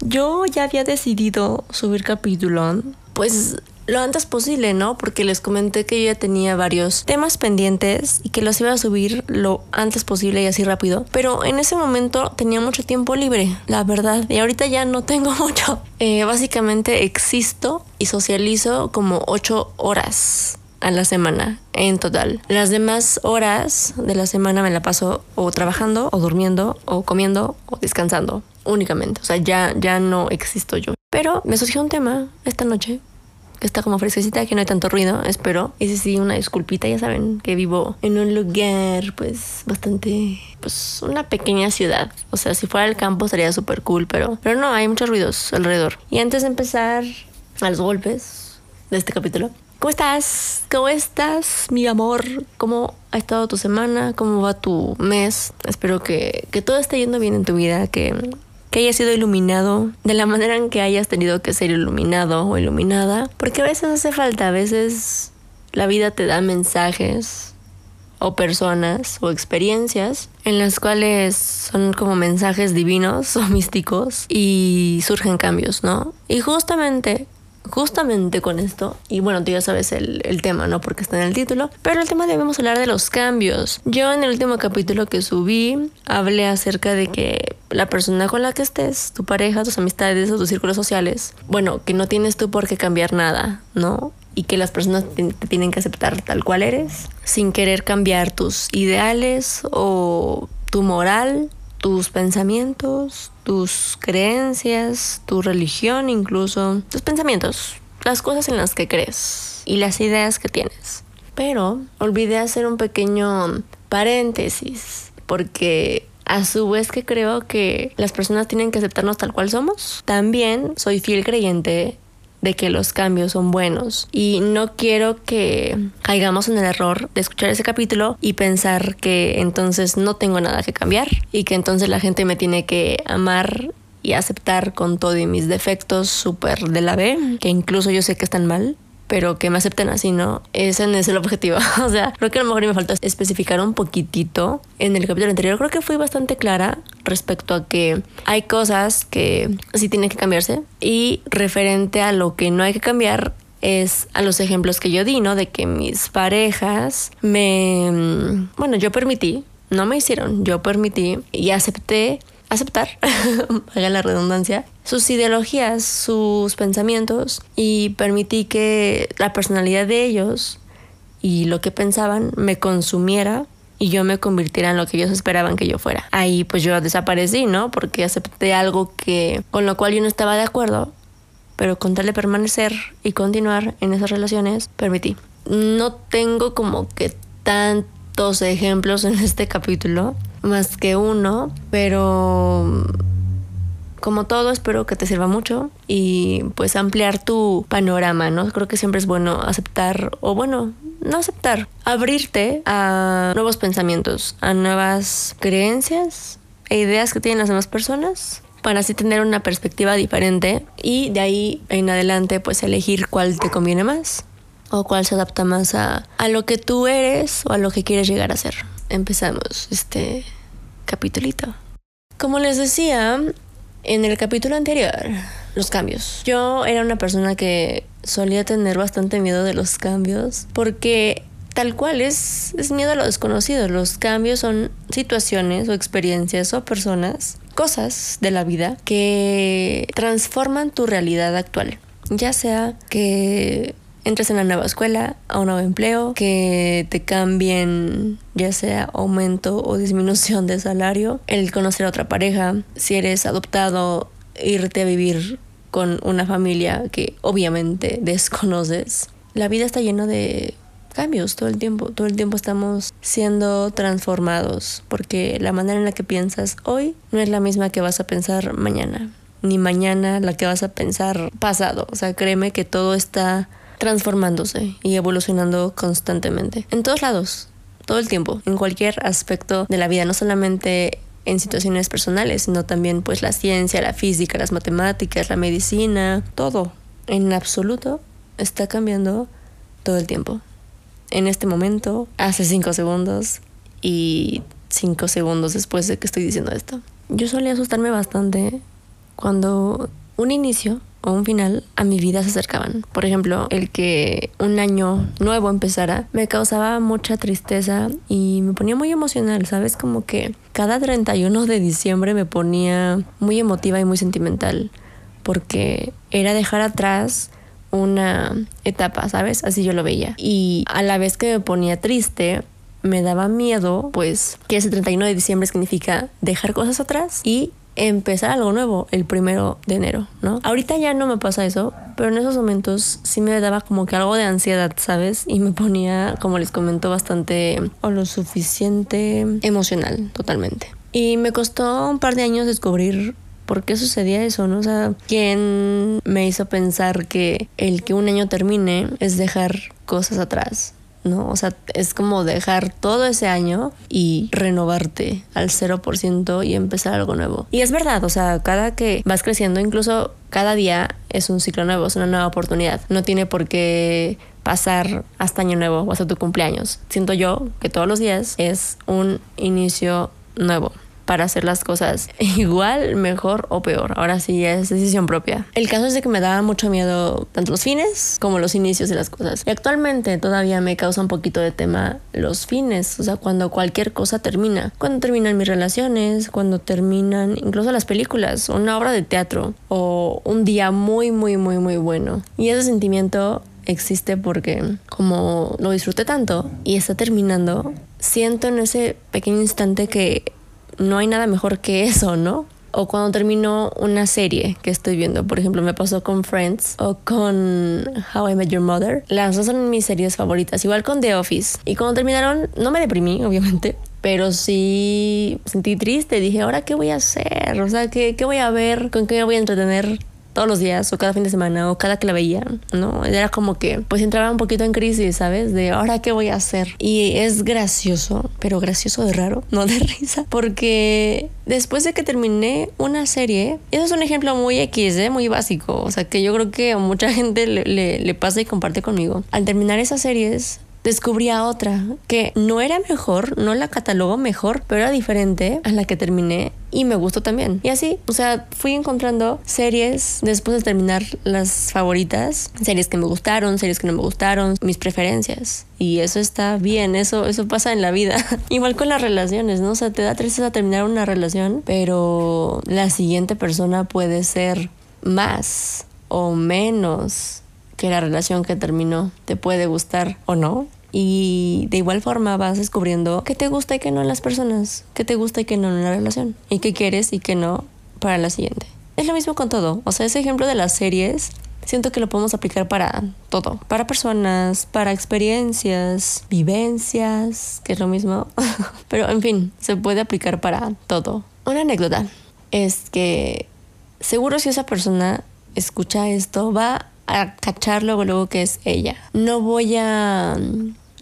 Yo ya había decidido subir capítulo, pues lo antes posible, ¿no? Porque les comenté que yo ya tenía varios temas pendientes y que los iba a subir lo antes posible y así rápido. Pero en ese momento tenía mucho tiempo libre, la verdad. Y ahorita ya no tengo mucho. Eh, básicamente existo y socializo como 8 horas a la semana en total. Las demás horas de la semana me la paso o trabajando o durmiendo o comiendo o descansando únicamente. O sea, ya, ya no existo yo. Pero me surgió un tema esta noche que está como fresquecita, que no hay tanto ruido, espero. Sí, sí, una disculpita, ya saben que vivo en un lugar, pues, bastante, pues, una pequeña ciudad. O sea, si fuera el campo sería súper cool, pero, pero no, hay muchos ruidos alrededor. Y antes de empezar a los golpes de este capítulo, ¿Cómo estás? ¿Cómo estás, mi amor? ¿Cómo ha estado tu semana? ¿Cómo va tu mes? Espero que, que todo esté yendo bien en tu vida, que, que hayas sido iluminado de la manera en que hayas tenido que ser iluminado o iluminada. Porque a veces hace falta, a veces la vida te da mensajes o personas o experiencias en las cuales son como mensajes divinos o místicos y surgen cambios, ¿no? Y justamente justamente con esto, y bueno, tú ya sabes el, tema, ¿no? Porque está en el título, pero el tema debemos hablar de los cambios. Yo en el último capítulo que subí hablé acerca de que la persona con la que estés, tu pareja, tus amistades o tus círculos sociales, bueno, que no tienes tú por qué cambiar nada, ¿no? Y que las personas te tienen que aceptar tal cual eres, sin querer cambiar tus ideales o tu moral tus pensamientos, tus creencias, tu religión incluso, tus pensamientos, las cosas en las que crees y las ideas que tienes. Pero olvidé hacer un pequeño paréntesis porque a su vez que creo que las personas tienen que aceptarnos tal cual somos. También soy fiel creyente de que los cambios son buenos. Y no quiero que caigamos en el error de escuchar ese capítulo y pensar que entonces no tengo nada que cambiar y que entonces la gente me tiene que amar y aceptar con todo y mis defectos súper de la B, que incluso yo sé que están mal pero que me acepten así, ¿no? Ese no es el objetivo. o sea, creo que a lo mejor me falta especificar un poquitito. En el capítulo anterior creo que fui bastante clara respecto a que hay cosas que sí tienen que cambiarse y referente a lo que no hay que cambiar es a los ejemplos que yo di, ¿no? De que mis parejas me... Bueno, yo permití, no me hicieron, yo permití y acepté aceptar, haga la redundancia, sus ideologías, sus pensamientos y permití que la personalidad de ellos y lo que pensaban me consumiera y yo me convirtiera en lo que ellos esperaban que yo fuera. Ahí pues yo desaparecí, ¿no? Porque acepté algo que con lo cual yo no estaba de acuerdo, pero con tal de permanecer y continuar en esas relaciones, permití. No tengo como que tantos ejemplos en este capítulo, más que uno, pero como todo espero que te sirva mucho y pues ampliar tu panorama, ¿no? Creo que siempre es bueno aceptar o bueno, no aceptar, abrirte a nuevos pensamientos, a nuevas creencias e ideas que tienen las demás personas para así tener una perspectiva diferente y de ahí en adelante pues elegir cuál te conviene más o cuál se adapta más a, a lo que tú eres o a lo que quieres llegar a ser. Empezamos este capitulito. Como les decía en el capítulo anterior, los cambios. Yo era una persona que solía tener bastante miedo de los cambios porque tal cual es, es miedo a lo desconocido. Los cambios son situaciones o experiencias o personas, cosas de la vida que transforman tu realidad actual. Ya sea que entres en una nueva escuela, a un nuevo empleo, que te cambien ya sea aumento o disminución de salario, el conocer a otra pareja, si eres adoptado, irte a vivir con una familia que obviamente desconoces. La vida está llena de cambios todo el tiempo, todo el tiempo estamos siendo transformados porque la manera en la que piensas hoy no es la misma que vas a pensar mañana ni mañana la que vas a pensar pasado. O sea, créeme que todo está transformándose y evolucionando constantemente. En todos lados, todo el tiempo, en cualquier aspecto de la vida, no solamente en situaciones personales, sino también pues la ciencia, la física, las matemáticas, la medicina, todo, en absoluto, está cambiando todo el tiempo. En este momento, hace cinco segundos y cinco segundos después de que estoy diciendo esto. Yo solía asustarme bastante cuando un inicio o un final a mi vida se acercaban. Por ejemplo, el que un año nuevo empezara me causaba mucha tristeza y me ponía muy emocional, ¿sabes? Como que cada 31 de diciembre me ponía muy emotiva y muy sentimental porque era dejar atrás una etapa, ¿sabes? Así yo lo veía. Y a la vez que me ponía triste, me daba miedo, pues, que ese 31 de diciembre significa dejar cosas atrás y empezar algo nuevo el primero de enero, ¿no? Ahorita ya no me pasa eso, pero en esos momentos sí me daba como que algo de ansiedad, ¿sabes? Y me ponía, como les comento, bastante o lo suficiente emocional, totalmente. Y me costó un par de años descubrir por qué sucedía eso, ¿no? O sea, ¿quién me hizo pensar que el que un año termine es dejar cosas atrás? ¿No? O sea, es como dejar todo ese año y renovarte al 0% y empezar algo nuevo. Y es verdad, o sea, cada que vas creciendo, incluso cada día es un ciclo nuevo, es una nueva oportunidad. No tiene por qué pasar hasta año nuevo o hasta tu cumpleaños. Siento yo que todos los días es un inicio nuevo para hacer las cosas igual, mejor o peor. Ahora sí es decisión propia. El caso es de que me daba mucho miedo tanto los fines como los inicios de las cosas. Y actualmente todavía me causa un poquito de tema los fines, o sea, cuando cualquier cosa termina. Cuando terminan mis relaciones, cuando terminan incluso las películas, una obra de teatro o un día muy, muy, muy, muy bueno. Y ese sentimiento existe porque como lo disfruté tanto y está terminando, siento en ese pequeño instante que no hay nada mejor que eso, ¿no? O cuando termino una serie que estoy viendo, por ejemplo, me pasó con Friends o con How I Met Your Mother. Las dos son mis series favoritas, igual con The Office. Y cuando terminaron, no me deprimí, obviamente, pero sí sentí triste. Dije, ¿ahora qué voy a hacer? O sea, ¿qué, qué voy a ver? ¿Con qué me voy a entretener? Todos los días o cada fin de semana o cada que la veía, ¿no? Era como que pues entraba un poquito en crisis, ¿sabes? De ahora qué voy a hacer. Y es gracioso, pero gracioso de raro, no de risa, porque después de que terminé una serie, eso es un ejemplo muy X, ¿eh? muy básico, o sea que yo creo que a mucha gente le, le, le pasa y comparte conmigo. Al terminar esas series, descubrí otra que no era mejor, no la catalogo mejor, pero era diferente a la que terminé y me gustó también. Y así, o sea, fui encontrando series después de terminar las favoritas, series que me gustaron, series que no me gustaron, mis preferencias. Y eso está bien, eso, eso pasa en la vida. Igual con las relaciones, ¿no? O sea, te da tristeza terminar una relación, pero la siguiente persona puede ser más o menos que la relación que terminó te puede gustar o no. Y de igual forma vas descubriendo qué te gusta y qué no en las personas, qué te gusta y qué no en la relación, y qué quieres y qué no para la siguiente. Es lo mismo con todo. O sea, ese ejemplo de las series, siento que lo podemos aplicar para todo. Para personas, para experiencias, vivencias, que es lo mismo. Pero en fin, se puede aplicar para todo. Una anécdota es que seguro si esa persona escucha esto, va a cachar luego, luego que es ella. No voy a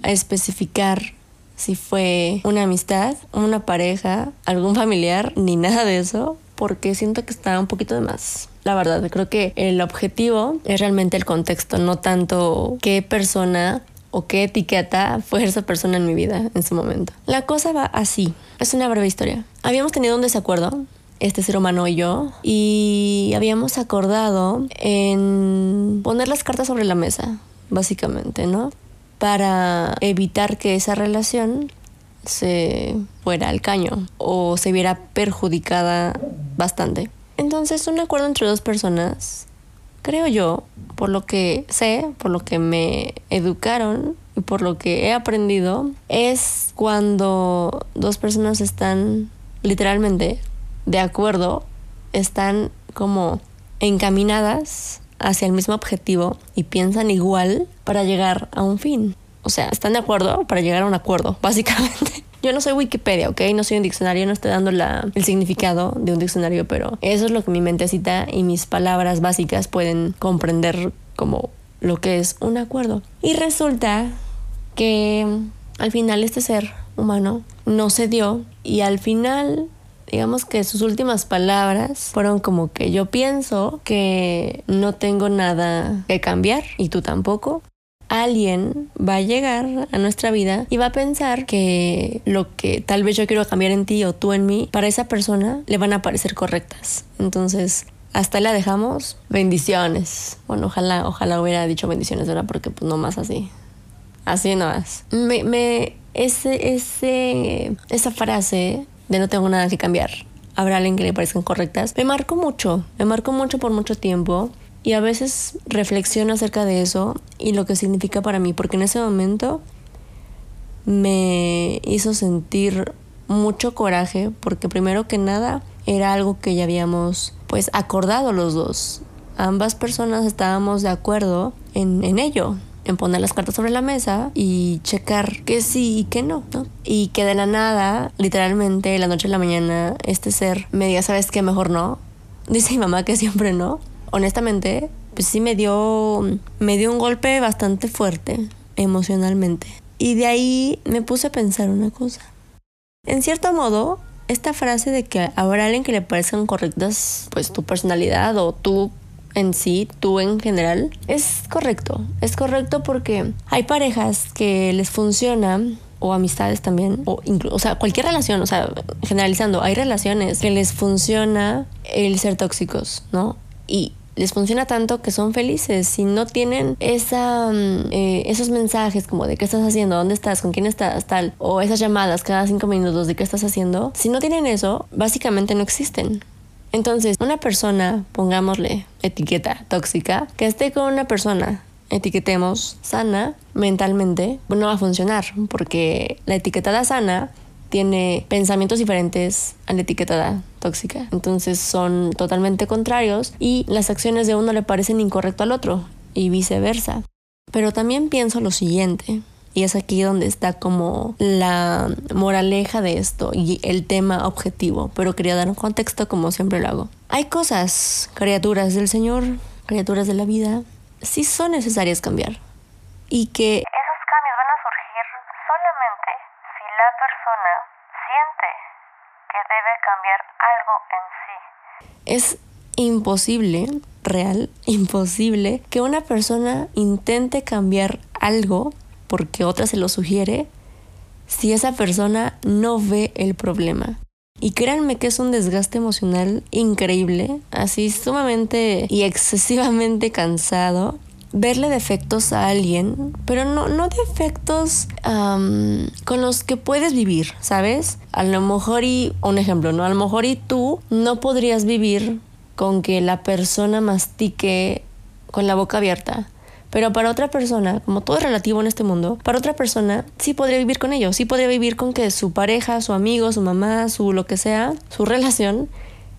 a especificar si fue una amistad, una pareja, algún familiar, ni nada de eso, porque siento que está un poquito de más. La verdad, creo que el objetivo es realmente el contexto, no tanto qué persona o qué etiqueta fue esa persona en mi vida en su momento. La cosa va así. Es una breve historia. Habíamos tenido un desacuerdo, este ser humano y yo, y habíamos acordado en poner las cartas sobre la mesa, básicamente, ¿no? para evitar que esa relación se fuera al caño o se viera perjudicada bastante. Entonces un acuerdo entre dos personas, creo yo, por lo que sé, por lo que me educaron y por lo que he aprendido, es cuando dos personas están literalmente de acuerdo, están como encaminadas hacia el mismo objetivo y piensan igual para llegar a un fin. O sea, están de acuerdo para llegar a un acuerdo, básicamente. Yo no soy Wikipedia, ¿ok? No soy un diccionario, no estoy dando la, el significado de un diccionario, pero eso es lo que mi mentecita y mis palabras básicas pueden comprender como lo que es un acuerdo. Y resulta que al final este ser humano no se dio y al final digamos que sus últimas palabras fueron como que yo pienso que no tengo nada que cambiar y tú tampoco. Alguien va a llegar a nuestra vida y va a pensar que lo que tal vez yo quiero cambiar en ti o tú en mí, para esa persona le van a parecer correctas. Entonces, hasta la dejamos. Bendiciones. Bueno, ojalá, ojalá hubiera dicho bendiciones, ¿verdad? Porque pues no más así. Así no más. Me, me, ese, ese, esa frase de no tengo nada que cambiar. Habrá alguien que le parezcan correctas. Me marcó mucho. Me marcó mucho por mucho tiempo. Y a veces reflexiono acerca de eso y lo que significa para mí. Porque en ese momento me hizo sentir mucho coraje. Porque primero que nada era algo que ya habíamos pues acordado los dos. Ambas personas estábamos de acuerdo en, en ello, en poner las cartas sobre la mesa y checar que sí y que no. Y que de la nada, literalmente, la noche a la mañana, este ser me diga, ¿sabes qué? Mejor no. Dice mi mamá que siempre no. Honestamente, pues sí me dio, me dio un golpe bastante fuerte emocionalmente. Y de ahí me puse a pensar una cosa. En cierto modo, esta frase de que habrá alguien que le parezcan correctas, pues tu personalidad o tú en sí, tú en general, es correcto. Es correcto porque hay parejas que les funciona o amistades también, o incluso, o sea, cualquier relación, o sea, generalizando, hay relaciones que les funciona el ser tóxicos, ¿no? Y les funciona tanto que son felices. Si no tienen esa, mm, eh, esos mensajes como de qué estás haciendo, dónde estás, con quién estás, tal, o esas llamadas cada cinco minutos de qué estás haciendo, si no tienen eso, básicamente no existen. Entonces, una persona, pongámosle etiqueta tóxica, que esté con una persona etiquetemos sana mentalmente, no va a funcionar porque la etiquetada sana tiene pensamientos diferentes a la etiquetada tóxica. Entonces son totalmente contrarios y las acciones de uno le parecen incorrecto al otro y viceversa. Pero también pienso lo siguiente, y es aquí donde está como la moraleja de esto y el tema objetivo, pero quería dar un contexto como siempre lo hago. Hay cosas, criaturas del Señor, criaturas de la vida, sí son necesarias cambiar y que la persona siente que debe cambiar algo en sí. Es imposible, real, imposible, que una persona intente cambiar algo porque otra se lo sugiere si esa persona no ve el problema. Y créanme que es un desgaste emocional increíble, así sumamente y excesivamente cansado verle defectos a alguien, pero no, no defectos con los que puedes vivir, ¿sabes? A lo mejor y, un ejemplo, ¿no? A lo mejor y tú no podrías vivir con que la persona mastique con la boca abierta. Pero para otra persona, como todo es relativo en este mundo, para otra persona sí podría vivir con ello, sí podría vivir con que su pareja, su amigo, su mamá, su lo que sea, su relación,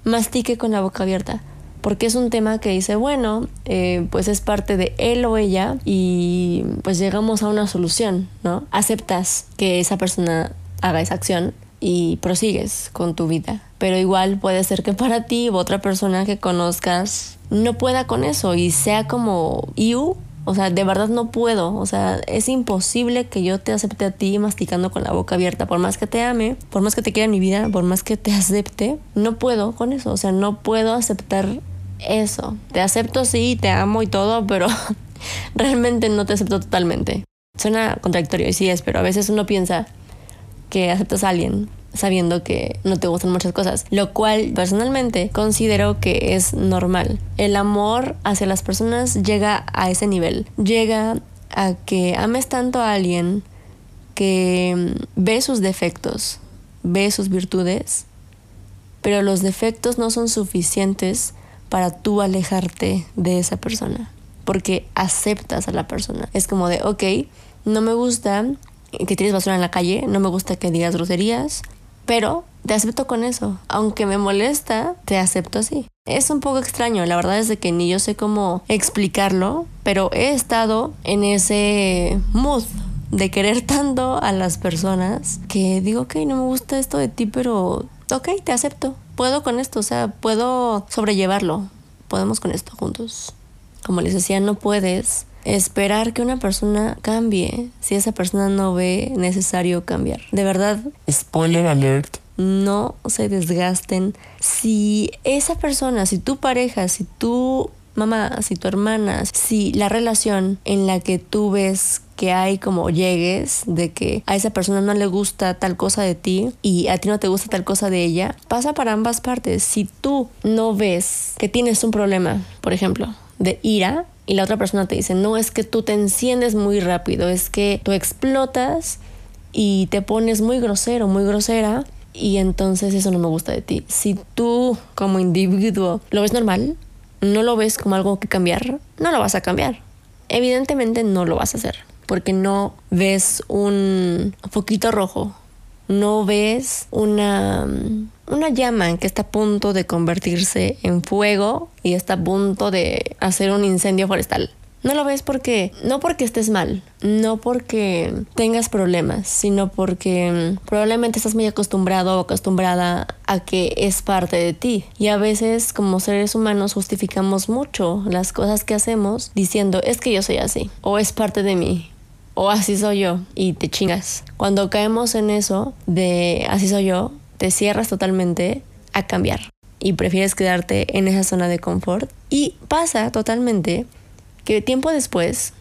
mastique con la boca abierta porque es un tema que dice, bueno, eh, pues es parte de él o ella y pues llegamos a una solución, ¿no? Aceptas que esa persona haga esa acción y prosigues con tu vida. Pero igual puede ser que para ti u otra persona que conozcas no pueda con eso y sea como you. O sea, de verdad no puedo. O sea, es imposible que yo te acepte a ti masticando con la boca abierta. Por más que te ame, por más que te quiera mi vida, por más que te acepte, no puedo con eso. O sea, no puedo aceptar eso. Te acepto, sí, te amo y todo, pero realmente no te acepto totalmente. Suena contradictorio y sí es, pero a veces uno piensa que aceptas a alguien sabiendo que no te gustan muchas cosas, lo cual personalmente considero que es normal. El amor hacia las personas llega a ese nivel, llega a que ames tanto a alguien que ve sus defectos, ve sus virtudes, pero los defectos no son suficientes para tú alejarte de esa persona, porque aceptas a la persona. Es como de, ok, no me gusta que tires basura en la calle, no me gusta que digas groserías, pero te acepto con eso. Aunque me molesta, te acepto así. Es un poco extraño, la verdad es de que ni yo sé cómo explicarlo, pero he estado en ese mood de querer tanto a las personas que digo, ok, no me gusta esto de ti, pero ok, te acepto. Puedo con esto, o sea, puedo sobrellevarlo. Podemos con esto juntos. Como les decía, no puedes esperar que una persona cambie si esa persona no ve necesario cambiar. De verdad. Spoiler alert. No se desgasten. Si esa persona, si tu pareja, si tu mamá, si tu hermana, si la relación en la que tú ves que hay como llegues de que a esa persona no le gusta tal cosa de ti y a ti no te gusta tal cosa de ella, pasa para ambas partes. Si tú no ves que tienes un problema, por ejemplo, de ira, y la otra persona te dice, no, es que tú te enciendes muy rápido, es que tú explotas y te pones muy grosero, muy grosera, y entonces eso no me gusta de ti. Si tú como individuo lo ves normal, no lo ves como algo que cambiar, no lo vas a cambiar. Evidentemente no lo vas a hacer, porque no ves un poquito rojo, no ves una una llama que está a punto de convertirse en fuego y está a punto de hacer un incendio forestal. No lo ves porque, no porque estés mal, no porque tengas problemas, sino porque mm, probablemente estás muy acostumbrado o acostumbrada a que es parte de ti. Y a veces como seres humanos justificamos mucho las cosas que hacemos diciendo es que yo soy así o es parte de mí o así soy yo y te chingas. Cuando caemos en eso de así soy yo, te cierras totalmente a cambiar y prefieres quedarte en esa zona de confort. Y pasa totalmente que tiempo después,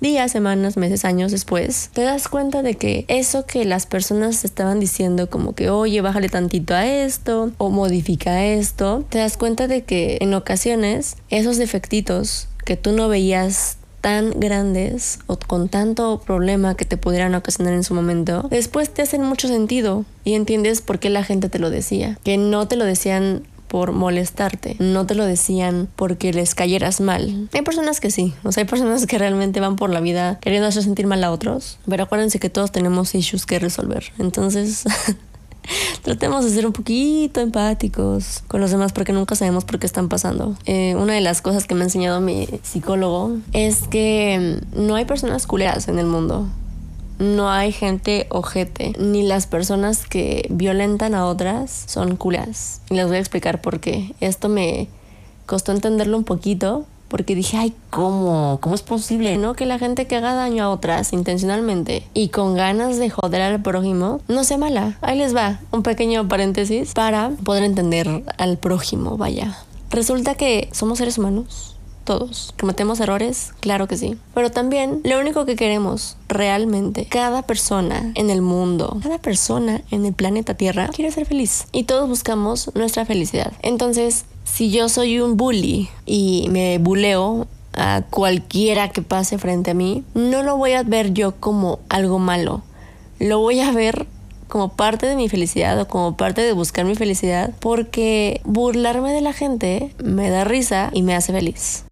días, semanas, meses, años después, te das cuenta de que eso que las personas estaban diciendo como que, oye, bájale tantito a esto o modifica esto, te das cuenta de que en ocasiones esos defectitos que tú no veías tan grandes o con tanto problema que te pudieran ocasionar en su momento, después te hacen mucho sentido y entiendes por qué la gente te lo decía. Que no te lo decían por molestarte, no te lo decían porque les cayeras mal. Hay personas que sí, o sea, hay personas que realmente van por la vida queriendo hacer sentir mal a otros, pero acuérdense que todos tenemos issues que resolver. Entonces, tratemos de ser un poquito empáticos con los demás porque nunca sabemos por qué están pasando. Eh, una de las cosas que me ha enseñado mi psicólogo es que no hay personas culeras en el mundo. No hay gente ojete, ni las personas que violentan a otras son culeras. Y les voy a explicar por qué. Esto me costó entenderlo un poquito, porque dije, ay, ¿cómo? ¿Cómo es posible? ¿No? Que la gente que haga daño a otras intencionalmente y con ganas de joder al prójimo no sea mala. Ahí les va un pequeño paréntesis para poder entender al prójimo, vaya. Resulta que somos seres humanos. Todos. ¿Cometemos errores? Claro que sí. Pero también lo único que queremos realmente, cada persona en el mundo, cada persona en el planeta Tierra quiere ser feliz. Y todos buscamos nuestra felicidad. Entonces, si yo soy un bully y me buleo a cualquiera que pase frente a mí, no lo voy a ver yo como algo malo. Lo voy a ver como parte de mi felicidad o como parte de buscar mi felicidad porque burlarme de la gente me da risa y me hace feliz.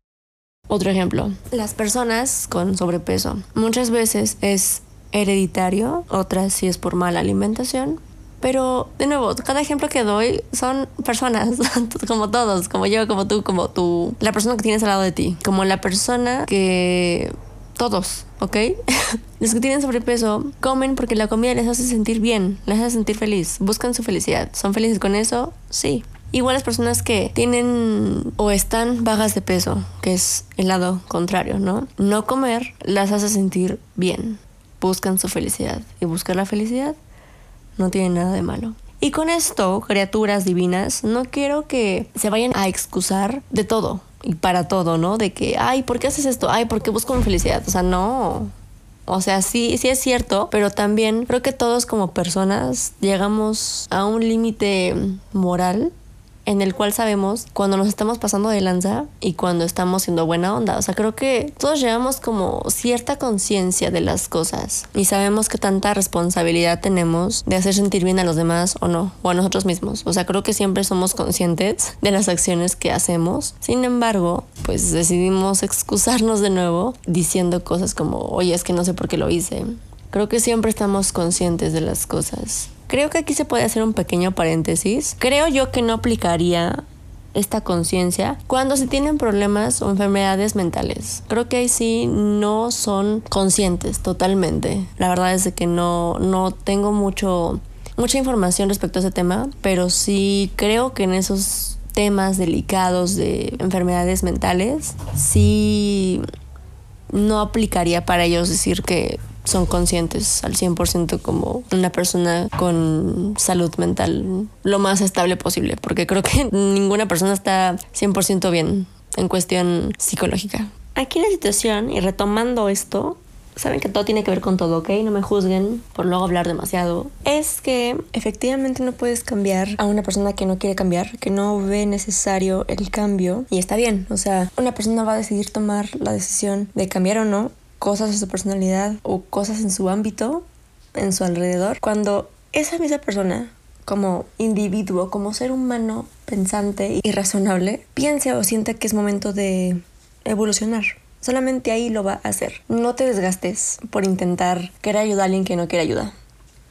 Otro ejemplo, las personas con sobrepeso. Muchas veces es hereditario, otras si es por mala alimentación, pero, de nuevo, cada ejemplo que doy son personas, como todos, como yo, como tú, como tú, la persona que tienes al lado de ti, como la persona que... Todos, ¿ok? Los que tienen sobrepeso comen porque la comida les hace sentir bien, les hace sentir feliz, buscan su felicidad. ¿Son felices con eso? Sí. Igual las personas que tienen o están bajas de peso, que es el lado contrario, ¿no? No comer las hace sentir bien, buscan su felicidad. Y buscar la felicidad no tiene nada de malo. Y con esto, criaturas divinas, no quiero que se vayan a excusar de todo y para todo, ¿no? De que, ay, ¿por qué haces esto? Ay, ¿por qué busco mi felicidad? O sea, no. O sea, sí, sí es cierto, pero también creo que todos como personas llegamos a un límite moral en el cual sabemos cuando nos estamos pasando de lanza y cuando estamos siendo buena onda. O sea, creo que todos llevamos como cierta conciencia de las cosas y sabemos que tanta responsabilidad tenemos de hacer sentir bien a los demás o no, o a nosotros mismos. O sea, creo que siempre somos conscientes de las acciones que hacemos. Sin embargo, pues decidimos excusarnos de nuevo diciendo cosas como, oye, es que no sé por qué lo hice. Creo que siempre estamos conscientes de las cosas. Creo que aquí se puede hacer un pequeño paréntesis. Creo yo que no aplicaría esta conciencia cuando se tienen problemas o enfermedades mentales. Creo que ahí sí no son conscientes totalmente. La verdad es que no, no tengo mucho, mucha información respecto a ese tema, pero sí creo que en esos temas delicados de enfermedades mentales, sí no aplicaría para ellos decir que son conscientes al 100% como una persona con salud mental lo más estable posible, porque creo que ninguna persona está 100% bien en cuestión psicológica. Aquí la situación, y retomando esto, saben que todo tiene que ver con todo, ¿ok? No me juzguen por luego hablar demasiado. Es que efectivamente no puedes cambiar a una persona que no quiere cambiar, que no ve necesario el cambio. Y está bien, o sea, una persona va a decidir tomar la decisión de cambiar o no cosas de su personalidad o cosas en su ámbito, en su alrededor, cuando esa misma persona como individuo, como ser humano pensante y razonable, piense o sienta que es momento de evolucionar. Solamente ahí lo va a hacer. No te desgastes por intentar querer ayudar a alguien que no quiere ayuda.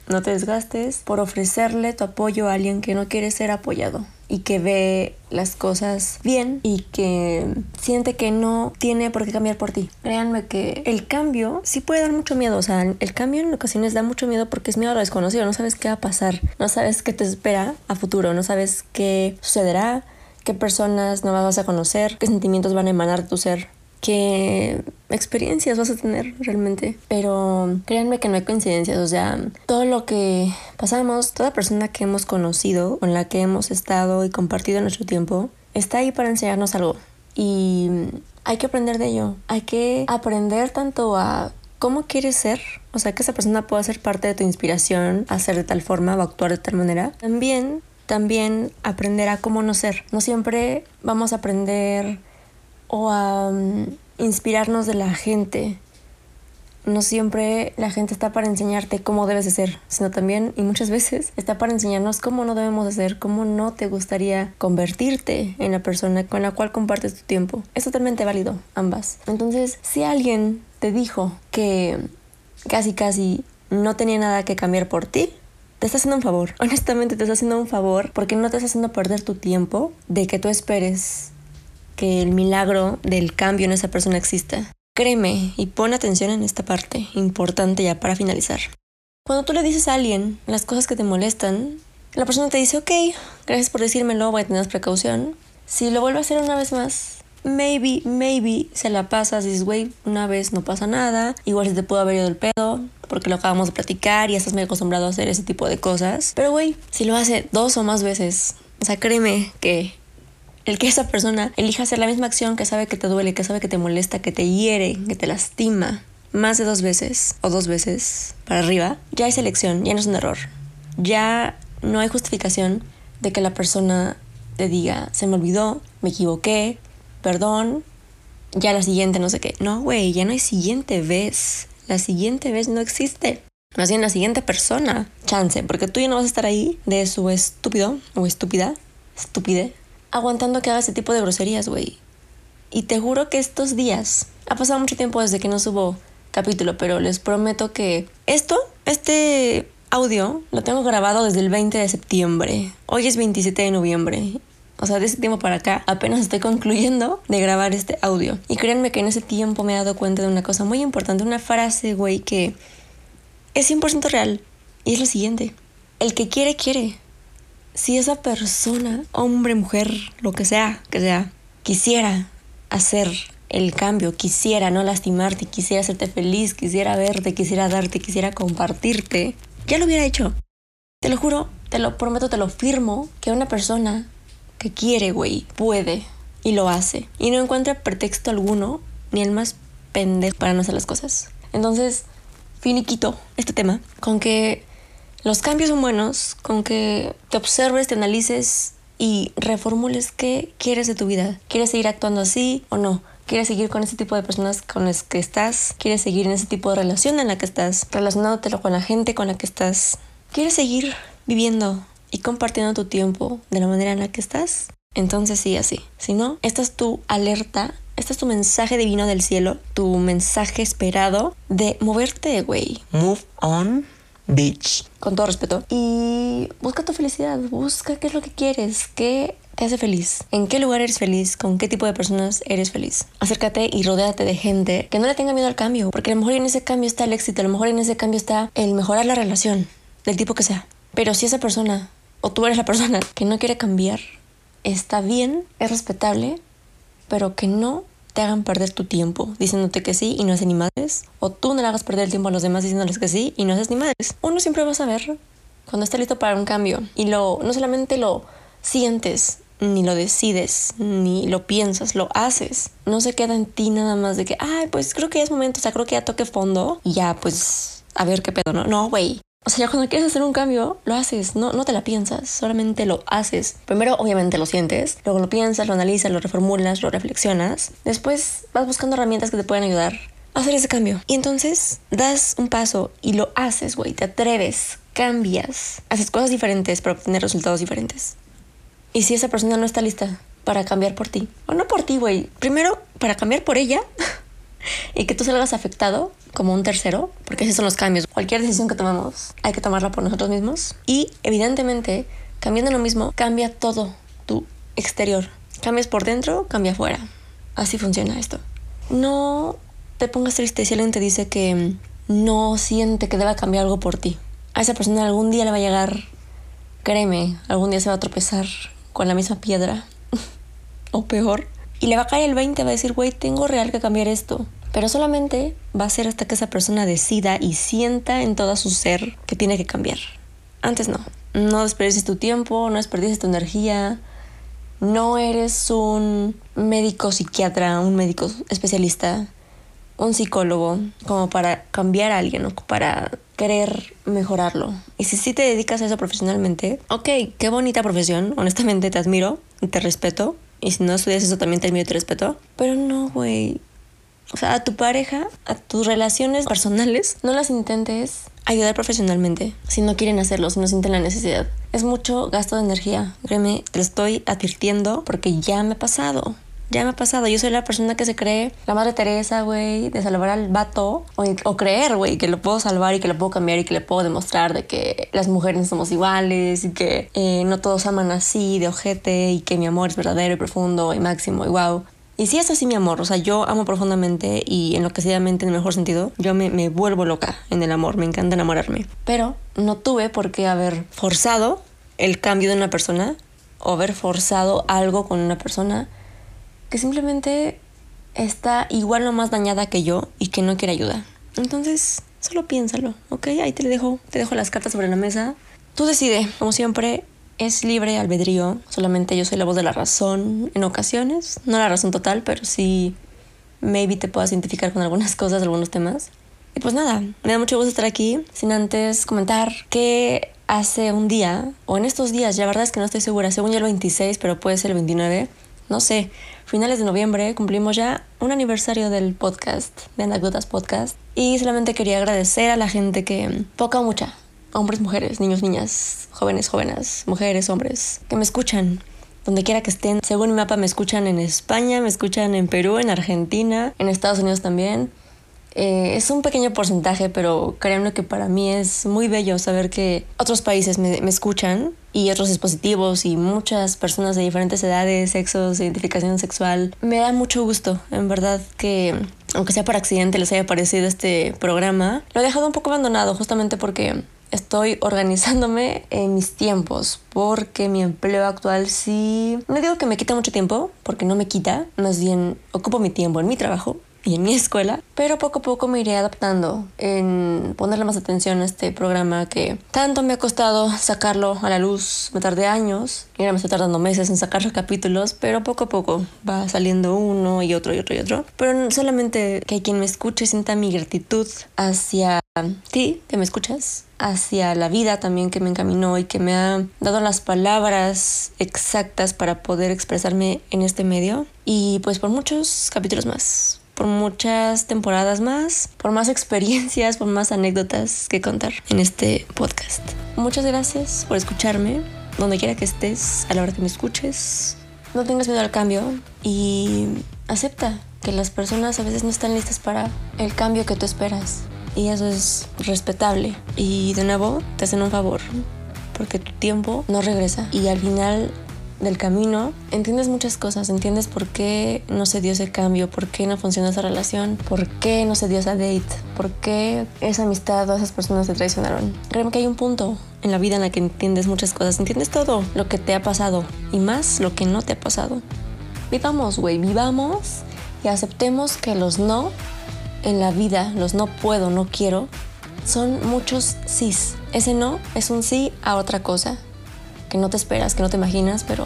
No te desgastes por ofrecerle tu apoyo a alguien que no quiere ser apoyado y que ve las cosas bien y que siente que no tiene por qué cambiar por ti. Créanme que el cambio sí puede dar mucho miedo. O sea, el cambio en ocasiones da mucho miedo porque es miedo a lo desconocido. No sabes qué va a pasar. No sabes qué te espera a futuro. No sabes qué sucederá. Qué personas nuevas vas a conocer. Qué sentimientos van a emanar de tu ser qué experiencias vas a tener realmente. Pero créanme que no hay coincidencias, o sea, todo lo que pasamos, toda persona que hemos conocido, con la que hemos estado y compartido nuestro tiempo, está ahí para enseñarnos algo. Y hay que aprender de ello. Hay que aprender tanto a cómo quieres ser, o sea, que esa persona pueda ser parte de tu inspiración, hacer de tal forma o actuar de tal manera. También, también aprender a cómo no ser. No siempre vamos a aprender o a mm, inspirarnos de la gente. No siempre la gente está para enseñarte cómo debes de ser, sino también y muchas veces está para enseñarnos cómo no debemos de ser, cómo no te gustaría convertirte en la persona con la cual compartes tu tiempo. Es totalmente válido, ambas. Entonces, si alguien te dijo que casi casi no tenía nada que cambiar por ti, te está haciendo un favor. Honestamente te está haciendo un favor porque no te está haciendo perder tu tiempo de que tú esperes que el milagro del cambio en esa persona exista. Créeme y pon atención en esta parte importante ya para finalizar. Cuando tú le dices a alguien las cosas que te molestan, la persona te dice, ok, gracias por decírmelo, voy a tener precaución. Si lo vuelve a hacer una vez más, maybe, maybe se la pasas y dices, güey, una vez no pasa nada, igual se te pudo haber ido el pedo, porque lo acabamos de platicar y estás muy acostumbrado a hacer ese tipo de cosas. Pero, güey, si lo hace dos o más veces, o sea, créeme que el que esa persona elija hacer la misma acción que sabe que te duele, que sabe que te molesta, que te hiere, que te lastima, más de dos veces o dos veces para arriba, ya es elección, ya no es un error. Ya no hay justificación de que la persona te diga, se me olvidó, me equivoqué, perdón, ya la siguiente no sé qué. No, güey, ya no hay siguiente vez. La siguiente vez no existe. Más bien la siguiente persona. Chance, porque tú ya no vas a estar ahí de su estúpido o estúpida, estúpide, aguantando que haga ese tipo de groserías, güey. Y te juro que estos días, ha pasado mucho tiempo desde que no subo capítulo, pero les prometo que esto, este audio, lo tengo grabado desde el 20 de septiembre. Hoy es 27 de noviembre. O sea, de ese tiempo para acá apenas estoy concluyendo de grabar este audio. Y créanme que en ese tiempo me he dado cuenta de una cosa muy importante, una frase, güey, que es 100% real. Y es lo siguiente. El que quiere, quiere si esa persona, hombre, mujer, lo que sea, que sea, quisiera hacer el cambio, quisiera no lastimarte, quisiera hacerte feliz, quisiera verte, quisiera darte, quisiera compartirte, ya lo hubiera hecho. Te lo juro, te lo prometo, te lo firmo, que una persona que quiere, güey, puede y lo hace. Y no encuentra pretexto alguno, ni el más pendejo para no hacer las cosas. Entonces, finiquito este tema con que los cambios son buenos con que te observes, te analices y reformules qué quieres de tu vida. ¿Quieres seguir actuando así o no? ¿Quieres seguir con ese tipo de personas con las que estás? ¿Quieres seguir en ese tipo de relación en la que estás? Relacionándotelo con la gente con la que estás. ¿Quieres seguir viviendo y compartiendo tu tiempo de la manera en la que estás? Entonces sí, así. Si no, esta es tu alerta, este es tu mensaje divino del cielo, tu mensaje esperado de moverte, güey. Move on bitch. Con todo respeto. Y busca tu felicidad, busca qué es lo que quieres, qué te hace feliz? ¿En qué lugar eres feliz? ¿Con qué tipo de personas eres feliz? Acércate y rodéate de gente que no le tenga miedo al cambio, porque a lo mejor en ese cambio está el éxito, a lo mejor en ese cambio está el mejorar la relación, del tipo que sea. Pero si esa persona, o tú eres la persona que no quiere cambiar, está bien, es respetable, pero que no te hagan perder tu tiempo diciéndote que sí y no haces ni madres, o tú no le hagas perder el tiempo a los demás diciéndoles que sí y no haces ni madres. Uno siempre va a saber cuando está listo para un cambio y lo no solamente lo sientes, ni lo decides, ni lo piensas, lo haces. No se queda en ti nada más de que, ay, pues creo que es momento, o sea, creo que ya toque fondo y ya, pues, a ver qué pedo, ¿no? No, güey. O sea, ya cuando quieres hacer un cambio, lo haces, no, no te la piensas, solamente lo haces. Primero, obviamente, lo sientes, luego lo piensas, lo analizas, lo reformulas, lo reflexionas. Después vas buscando herramientas que te pueden ayudar a hacer ese cambio. Y entonces das un paso y lo haces, güey, te atreves, cambias, haces cosas diferentes para obtener resultados diferentes. Y si esa persona no está lista para cambiar por ti, o no por ti, güey, primero para cambiar por ella y que tú salgas afectado como un tercero, porque esos son los cambios. Cualquier decisión que tomamos hay que tomarla por nosotros mismos. Y evidentemente, cambiando lo mismo, cambia todo tu exterior. Cambias por dentro, cambia afuera. Así funciona esto. No te pongas triste si alguien te dice que no siente que deba cambiar algo por ti. A esa persona algún día le va a llegar, créeme, algún día se va a tropezar con la misma piedra o peor. Y le va a caer el 20, va a decir, güey, tengo real que cambiar esto. Pero solamente va a ser hasta que esa persona decida y sienta en todo su ser que tiene que cambiar. Antes no. No desperdicies tu tiempo, no desperdicies tu energía. No eres un médico psiquiatra, un médico especialista, un psicólogo, como para cambiar a alguien o para querer mejorarlo. Y si sí te dedicas a eso profesionalmente, ok, qué bonita profesión, honestamente te admiro te respeto. Y si no estudias eso también te admiro y respeto. Pero no, güey. O sea, a tu pareja, a tus relaciones personales, no las intentes ayudar profesionalmente si no quieren hacerlo, si no sienten la necesidad. Es mucho gasto de energía. Créeme, te estoy advirtiendo porque ya me ha pasado. Ya me ha pasado. Yo soy la persona que se cree la madre Teresa, güey, de salvar al vato. O, creer, güey, que lo puedo salvar y que lo puedo cambiar y que le puedo demostrar de que las mujeres somos iguales y que eh, no todos aman así, de ojete, y que mi amor es verdadero y profundo y máximo y wow. Y si es así mi amor, o sea, yo amo profundamente y enloquecidamente en el mejor sentido. Yo me, me vuelvo loca en el amor, me encanta enamorarme. Pero no tuve por qué haber forzado el cambio de una persona o haber forzado algo con una persona que simplemente está igual o más dañada que yo y que no quiere ayuda. Entonces, solo piénsalo, ¿ok? Ahí te dejo, te dejo las cartas sobre la mesa. Tú decide, como siempre, es libre albedrío. Solamente yo soy la voz de la razón en ocasiones. No la razón total, pero sí, maybe te puedas identificar con algunas cosas, algunos temas. Y pues nada, me da mucho gusto estar aquí. Sin antes comentar que hace un día, o en estos días, ya la verdad es que no estoy segura, según ya el 26, pero puede ser el 29, no sé, finales de noviembre cumplimos ya un aniversario del podcast, de Anécdotas Podcast. Y solamente quería agradecer a la gente que, poca o mucha, hombres, mujeres, niños, niñas, jóvenes, jóvenes, mujeres, hombres, que me escuchan. Donde quiera que estén, según mi mapa me escuchan en España, me escuchan en Perú, en Argentina, en Estados Unidos también. Eh, es un pequeño porcentaje, pero créanme que para mí es muy bello saber que otros países me, me, escuchan y otros dispositivos y muchas personas de diferentes edades, sexos, identificación sexual. Me da mucho gusto, en verdad, que aunque sea por accidente les haya parecido este programa. Lo he dejado un poco abandonado justamente porque estoy organizándome en mis tiempos porque mi empleo actual sí no digo que me quita mucho tiempo porque no me quita más bien ocupo mi tiempo en mi trabajo y en mi escuela, pero poco a poco me iré adaptando en ponerle más atención a este programa que tanto me ha costado sacarlo a la luz. Me tardé años y ahora me estoy tardando meses en sacar los capítulos, pero poco a poco va saliendo uno y otro y otro y otro. Pero solamente que quien me escuche sienta mi gratitud hacia ti, que me escuchas, hacia la vida también que me encaminó y que me ha dado las palabras exactas para poder expresarme en este medio. Y pues por muchos capítulos más por muchas temporadas más, por más experiencias, por más anécdotas que contar en este podcast. Muchas gracias por escucharme, donde quiera que estés, a la hora que me escuches. No tengas miedo al cambio y acepta que las personas a veces no están listas para el cambio que tú esperas. Y eso es respetable. Y de nuevo, te hacen un favor, porque tu tiempo no regresa. Y al final del camino, entiendes muchas cosas, entiendes por qué no se dio ese cambio, por qué no funcionó esa relación, por qué no se dio esa date, por qué esa amistad o esas personas te traicionaron. Créeme que hay un punto en la vida en la que entiendes muchas cosas, entiendes todo lo que te ha pasado y más lo que no te ha pasado. Vivamos, güey, vivamos y aceptemos que los no en la vida, los no puedo, no quiero, son muchos sís. Ese no es un sí a otra cosa que no te esperas, que no te imaginas, pero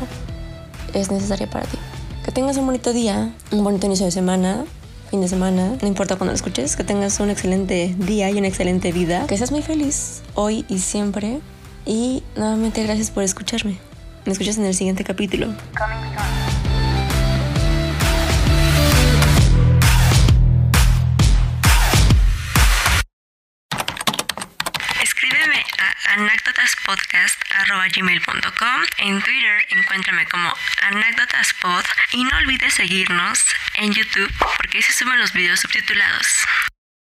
es necesaria para ti. Que tengas un bonito día, un bonito inicio de semana, fin de semana, no importa cuando lo escuches, que tengas un excelente día y una excelente vida, que seas muy feliz hoy y siempre. Y nuevamente gracias por escucharme. Me escuchas en el siguiente capítulo. anécdotaspodcast.gmail.com En Twitter encuéntrame como anécdotaspod y no olvides seguirnos en YouTube porque ahí se suben los videos subtitulados.